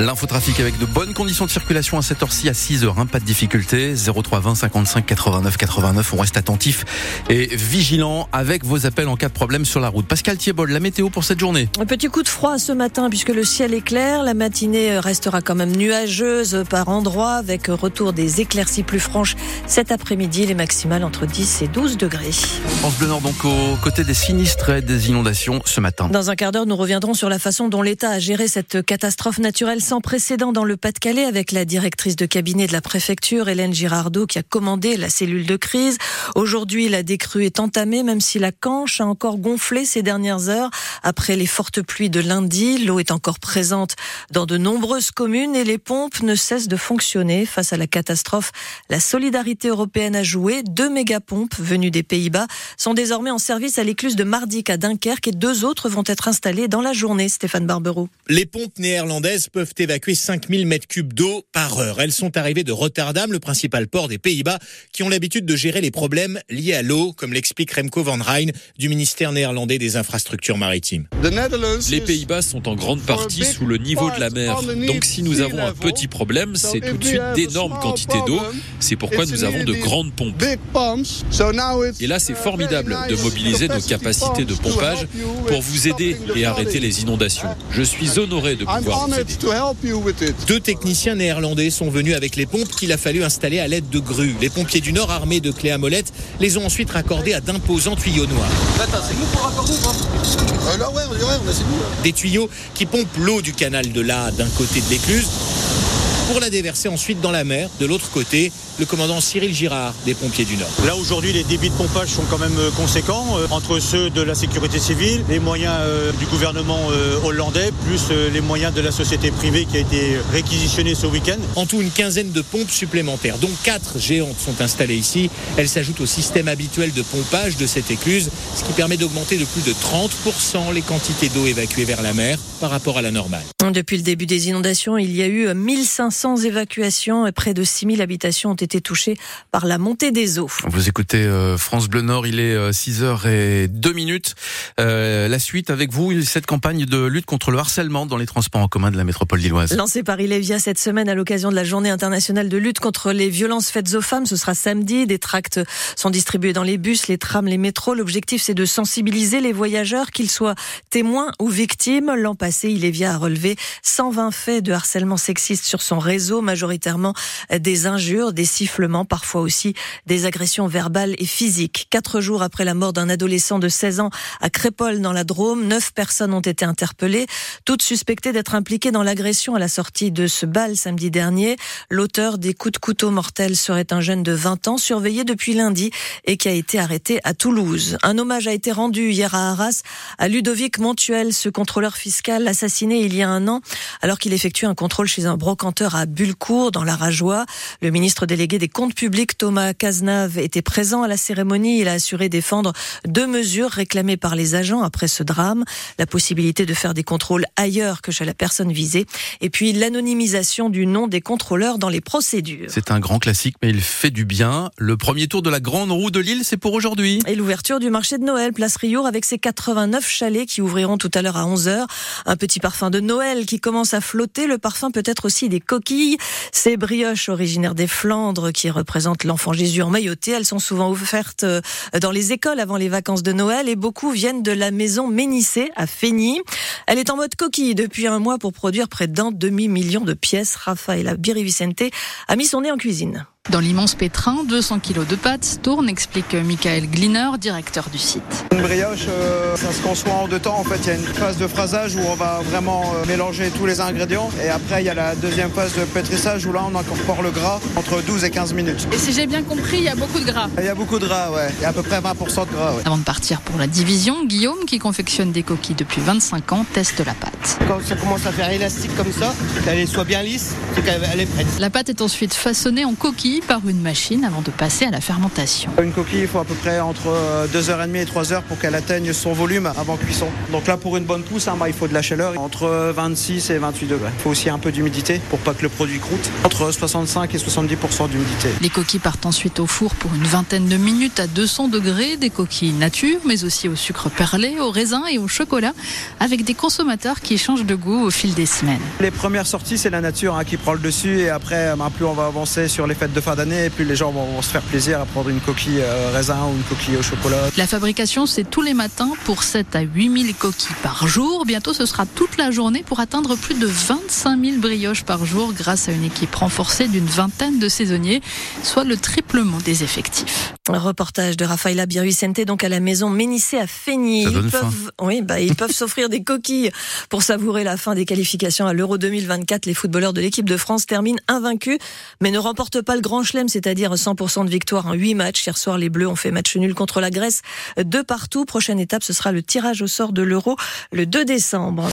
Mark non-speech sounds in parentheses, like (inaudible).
L'infotrafic avec de bonnes conditions de circulation à cette heure-ci à 6 heures, hein, pas de difficulté. 03 20 55 89 89. On reste attentif et vigilant avec vos appels en cas de problème sur la route. Pascal Thiebol, la météo pour cette journée. Un petit coup de froid ce matin puisque le ciel est clair. La matinée restera quand même nuageuse par endroits avec retour des éclaircies plus franches cet après-midi. Les maximales entre 10 et 12 degrés. France Bleu Nord donc aux côtés des sinistres et des inondations ce matin. Dans un quart d'heure, nous reviendrons sur la façon dont l'État a géré cette catastrophe naturelle sans précédent dans le Pas-de-Calais avec la directrice de cabinet de la préfecture, Hélène Girardot, qui a commandé la cellule de crise. Aujourd'hui, la décrue est entamée, même si la Canche a encore gonflé ces dernières heures après les fortes pluies de lundi. L'eau est encore présente dans de nombreuses communes et les pompes ne cessent de fonctionner face à la catastrophe. La solidarité européenne a joué. Deux mégapompes venues des Pays-Bas sont désormais en service à l'écluse de Mardic à Dunkerque et deux autres vont être installées dans la journée. Stéphane Barbereau. Les pompes néerlandaises peuvent évacuer 5000 mètres cubes d'eau par heure. Elles sont arrivées de Rotterdam, le principal port des Pays-Bas, qui ont l'habitude de gérer les problèmes liés à l'eau, comme l'explique Remco van Rijn du ministère néerlandais des infrastructures maritimes. Les Pays-Bas sont en grande partie sous le niveau de la mer. Donc si nous avons un petit problème, c'est tout de suite d'énormes quantités d'eau. C'est pourquoi nous avons de grandes pompes. Et là, c'est formidable de mobiliser nos capacités de pompage pour vous aider et arrêter les inondations. Je suis honoré de pouvoir vous aider. Deux techniciens néerlandais sont venus avec les pompes qu'il a fallu installer à l'aide de grues. Les pompiers du Nord, armés de clés à molette, les ont ensuite raccordés à d'imposants tuyaux noirs. Des tuyaux qui pompent l'eau du canal de là d'un côté de l'écluse pour la déverser ensuite dans la mer de l'autre côté. Le commandant Cyril Girard des pompiers du Nord. Là aujourd'hui les débits de pompage sont quand même euh, conséquents euh, entre ceux de la sécurité civile, les moyens euh, du gouvernement hollandais, plus les moyens de la société privée qui a été réquisitionnée ce week-end. En tout une quinzaine de pompes supplémentaires, dont quatre géantes sont installées ici. Elles s'ajoutent au système habituel de pompage de cette écluse, ce qui permet d'augmenter de plus de 30% les quantités d'eau évacuées vers la mer par rapport à la normale. Depuis le début des inondations, il y a eu 1500 évacuations et près de 6000 habitations ont été touchées par la montée des eaux. Vous écoutez euh, France Bleu Nord, il est 6h et 2 minutes. Euh, la suite avec vous, cette campagne de lutte contre le harcèlement dans les transports en commun de la métropole lilloise. Lancée par Ilévia cette semaine à l'occasion de la journée internationale de lutte contre les violences faites aux femmes, ce sera samedi. Des tracts sont distribués dans les bus, les trams, les métros. L'objectif, c'est de sensibiliser les voyageurs, qu'ils soient témoins ou victimes. L'an passé, Ilévia a relevé 120 faits de harcèlement sexiste sur son réseau, majoritairement des injures, des sifflements, parfois aussi des agressions verbales et physiques. Quatre jours après la mort d'un adolescent de 16 ans à Crépole dans la Drôme, neuf personnes ont été interpellées, toutes suspectées d'être impliquées dans l'agression à la sortie de ce bal samedi dernier. L'auteur des coups de couteau mortels serait un jeune de 20 ans surveillé depuis lundi et qui a été arrêté à Toulouse. Un hommage a été rendu hier à Arras à Ludovic Montuel, ce contrôleur fiscal assassiné il y a un an alors qu'il effectuait un contrôle chez un brocanteur à Bulcourt dans la Rajoie. Le ministre délégué des comptes publics Thomas Cazenave était présent à la cérémonie. Il a assuré défendre deux mesures réclamées par les agents après ce drame. La possibilité de faire des contrôles ailleurs que chez la personne visée et puis l'anonymisation du nom des contrôleurs dans les procédures. C'est un grand classique mais il fait du bien. Le premier tour de la grande roue de Lille, c'est pour aujourd'hui. Et l'ouverture du marché de Noël, place Riour avec ses 89 chalets qui ouvriront tout à l'heure à 11h. Un petit parfum de Noël qui commence à flotter. Le parfum peut être aussi des coquilles. Ces brioches originaires des Flandres qui représentent l'enfant Jésus en mailloté, elles sont souvent offertes euh, dans les écoles avant les vacances de Noël et beaucoup viennent de la maison Ménissé à Fény. Elle est en mode coquille depuis un mois pour produire près d'un demi-million de pièces. Rafaela Birivicente a mis son nez en cuisine. Dans l'immense pétrin, 200 kilos de pâtes tournent, explique Michael Gliner, directeur du site. Une brioche, euh, ça se conçoit en deux temps. En fait, il y a une phase de phrasage où on va vraiment euh, mélanger tous les ingrédients. Et après, il y a la deuxième phase de pétrissage où là, on incorpore le gras entre 12 et 15 minutes. Et si j'ai bien compris, il y a beaucoup de gras. Il y a beaucoup de gras, ouais. Il y a à peu près 20% de gras, ouais. Avant de partir pour la division, Guillaume, qui confectionne des coquilles depuis 25 ans, teste la pâte. Quand ça commence à faire élastique comme ça, qu'elle soit bien lisse, c'est qu'elle est prête. La pâte est ensuite façonnée en coquilles par une machine avant de passer à la fermentation. Une coquille, il faut à peu près entre 2h30 et 3h pour qu'elle atteigne son volume avant cuisson. Donc là, pour une bonne pousse, hein, bah, il faut de la chaleur entre 26 et 28 degrés. Il faut aussi un peu d'humidité pour pas que le produit croûte. Entre 65 et 70% d'humidité. Les coquilles partent ensuite au four pour une vingtaine de minutes à 200 degrés. Des coquilles nature, mais aussi au sucre perlé, au raisin et au chocolat, avec des consommateurs qui changent de goût au fil des semaines. Les premières sorties, c'est la nature hein, qui prend le dessus. Et après, bah, plus on va avancer sur les fêtes de fin d'année, plus les gens vont, se faire plaisir à prendre une coquille euh, raisin ou une coquille au chocolat. La fabrication, c'est tous les matins pour 7 à 8 000 coquilles par jour. Bientôt, ce sera toute la journée pour atteindre plus de 25 000 brioches par jour grâce à une équipe renforcée d'une vingtaine de saisonniers, soit le triplement des effectifs. Un reportage de Rafaela Biruicente donc à la maison Ménissé à Feigny. Ils peuvent, oui, bah, ils peuvent (laughs) s'offrir des coquilles pour savourer la fin des qualifications à l'Euro 2024. Les footballeurs de l'équipe de France terminent invaincus, mais ne remportent pas le grand chelem, c'est-à-dire 100% de victoire en 8 matchs. Hier soir, les Bleus ont fait match nul contre la Grèce de partout. Prochaine étape, ce sera le tirage au sort de l'Euro le 2 décembre.